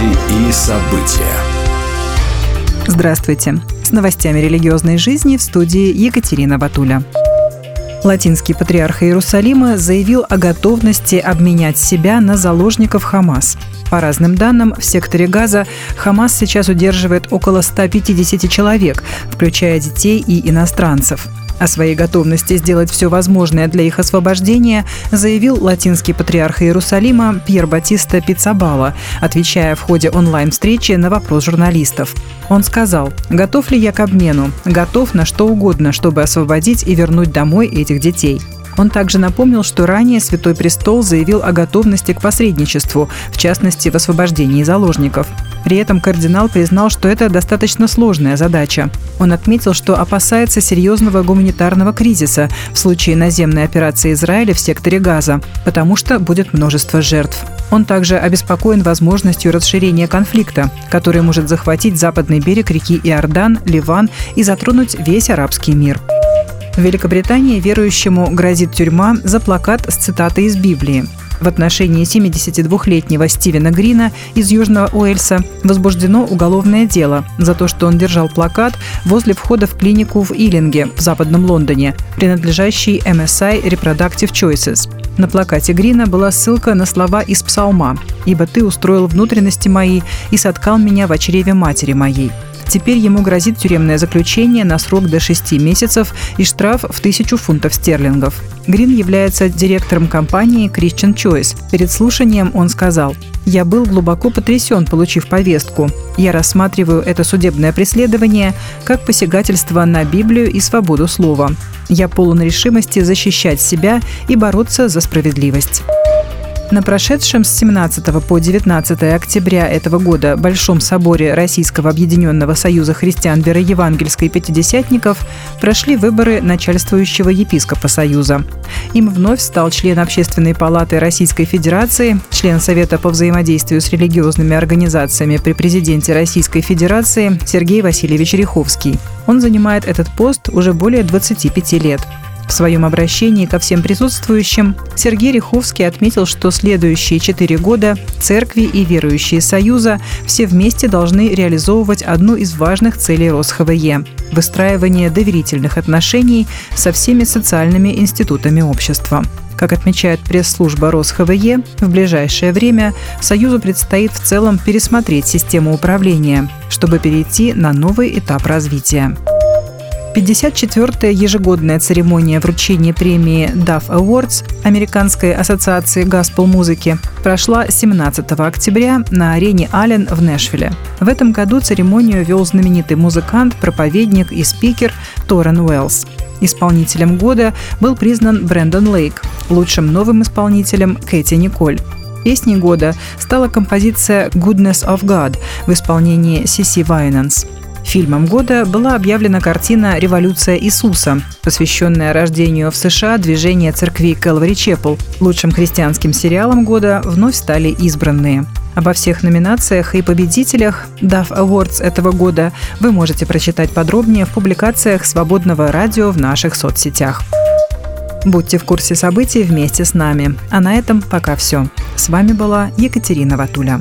Новости и события. Здравствуйте. С новостями религиозной жизни в студии Екатерина Батуля. Латинский патриарх Иерусалима заявил о готовности обменять себя на заложников Хамас. По разным данным, в секторе Газа Хамас сейчас удерживает около 150 человек, включая детей и иностранцев – о своей готовности сделать все возможное для их освобождения заявил латинский патриарх Иерусалима Пьер Батиста Пиццабала, отвечая в ходе онлайн-встречи на вопрос журналистов. Он сказал, готов ли я к обмену, готов на что угодно, чтобы освободить и вернуть домой этих детей. Он также напомнил, что ранее Святой Престол заявил о готовности к посредничеству, в частности, в освобождении заложников. При этом кардинал признал, что это достаточно сложная задача. Он отметил, что опасается серьезного гуманитарного кризиса в случае наземной операции Израиля в секторе Газа, потому что будет множество жертв. Он также обеспокоен возможностью расширения конфликта, который может захватить западный берег реки Иордан, Ливан и затронуть весь арабский мир. В Великобритании верующему грозит тюрьма за плакат с цитатой из Библии. В отношении 72-летнего Стивена Грина из Южного Уэльса возбуждено уголовное дело за то, что он держал плакат возле входа в клинику в Иллинге в западном Лондоне, принадлежащий MSI Reproductive Choices. На плакате Грина была ссылка на слова из псалма «Ибо ты устроил внутренности мои и соткал меня в чреве матери моей». Теперь ему грозит тюремное заключение на срок до 6 месяцев и штраф в тысячу фунтов стерлингов. Грин является директором компании Christian Choice. Перед слушанием он сказал, «Я был глубоко потрясен, получив повестку. Я рассматриваю это судебное преследование как посягательство на Библию и свободу слова. Я полон решимости защищать себя и бороться за справедливость». На прошедшем с 17 по 19 октября этого года Большом соборе Российского объединенного союза христиан вероевангельской пятидесятников прошли выборы начальствующего епископа Союза. Им вновь стал член Общественной палаты Российской Федерации, член Совета по взаимодействию с религиозными организациями при президенте Российской Федерации Сергей Васильевич Риховский. Он занимает этот пост уже более 25 лет. В своем обращении ко всем присутствующим Сергей Риховский отметил, что следующие четыре года церкви и верующие Союза все вместе должны реализовывать одну из важных целей РосХВЕ – выстраивание доверительных отношений со всеми социальными институтами общества. Как отмечает пресс-служба РосХВЕ, в ближайшее время Союзу предстоит в целом пересмотреть систему управления, чтобы перейти на новый этап развития. 54-я ежегодная церемония вручения премии DAF Awards Американской ассоциации гаспел-музыки прошла 17 октября на арене Аллен в Нэшвилле. В этом году церемонию вел знаменитый музыкант, проповедник и спикер Торрен Уэллс. Исполнителем года был признан Брэндон Лейк, лучшим новым исполнителем Кэти Николь. Песней года стала композиция «Goodness of God» в исполнении Сиси Вайнанс. Фильмом года была объявлена картина «Революция Иисуса», посвященная рождению в США движения церкви Кэлвари Чепл. Лучшим христианским сериалом года вновь стали избранные. Обо всех номинациях и победителях DAF Awards этого года вы можете прочитать подробнее в публикациях «Свободного радио» в наших соцсетях. Будьте в курсе событий вместе с нами. А на этом пока все. С вами была Екатерина Ватуля.